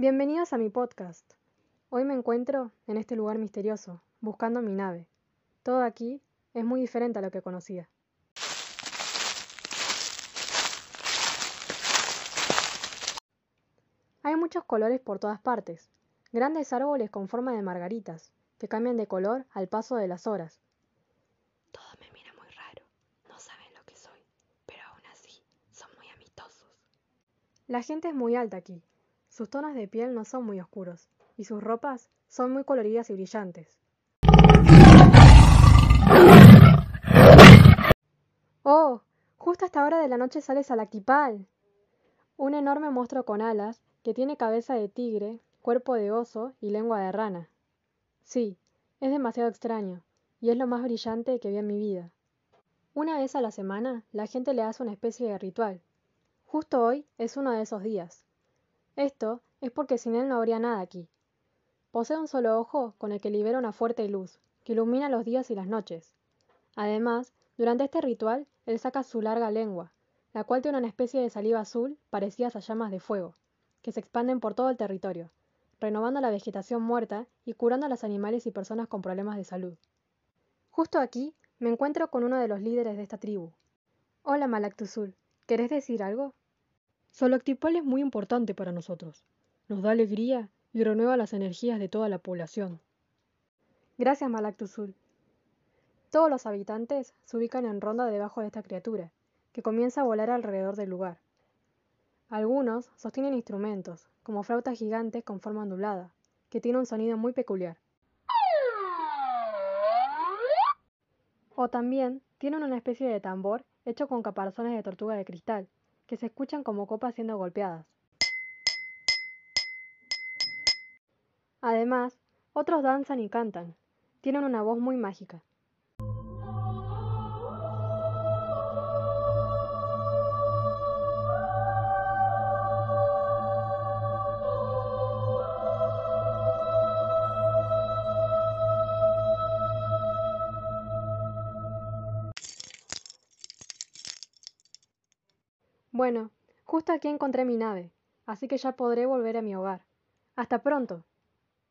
Bienvenidos a mi podcast. Hoy me encuentro en este lugar misterioso, buscando mi nave. Todo aquí es muy diferente a lo que conocía. Hay muchos colores por todas partes, grandes árboles con forma de margaritas, que cambian de color al paso de las horas. Todo me mira muy raro, no saben lo que soy, pero aún así son muy amistosos. La gente es muy alta aquí, sus tonos de piel no son muy oscuros, y sus ropas son muy coloridas y brillantes. ¡Oh! Justo a esta hora de la noche sale Salactipal. Un enorme monstruo con alas que tiene cabeza de tigre, cuerpo de oso y lengua de rana. Sí, es demasiado extraño, y es lo más brillante que vi en mi vida. Una vez a la semana, la gente le hace una especie de ritual. Justo hoy es uno de esos días. Esto es porque sin él no habría nada aquí. Posee un solo ojo con el que libera una fuerte luz, que ilumina los días y las noches. Además, durante este ritual, él saca su larga lengua, la cual tiene una especie de saliva azul parecidas a llamas de fuego, que se expanden por todo el territorio, renovando la vegetación muerta y curando a los animales y personas con problemas de salud. Justo aquí me encuentro con uno de los líderes de esta tribu. Hola Malactuzul, ¿querés decir algo? Solactipal es muy importante para nosotros. Nos da alegría y renueva las energías de toda la población. Gracias, Malactuzul. Todos los habitantes se ubican en ronda debajo de esta criatura, que comienza a volar alrededor del lugar. Algunos sostienen instrumentos, como flautas gigantes con forma ondulada, que tiene un sonido muy peculiar. O también tienen una especie de tambor hecho con caparazones de tortuga de cristal, que se escuchan como copas siendo golpeadas. Además, otros danzan y cantan. Tienen una voz muy mágica. Bueno, justo aquí encontré mi nave, así que ya podré volver a mi hogar. Hasta pronto.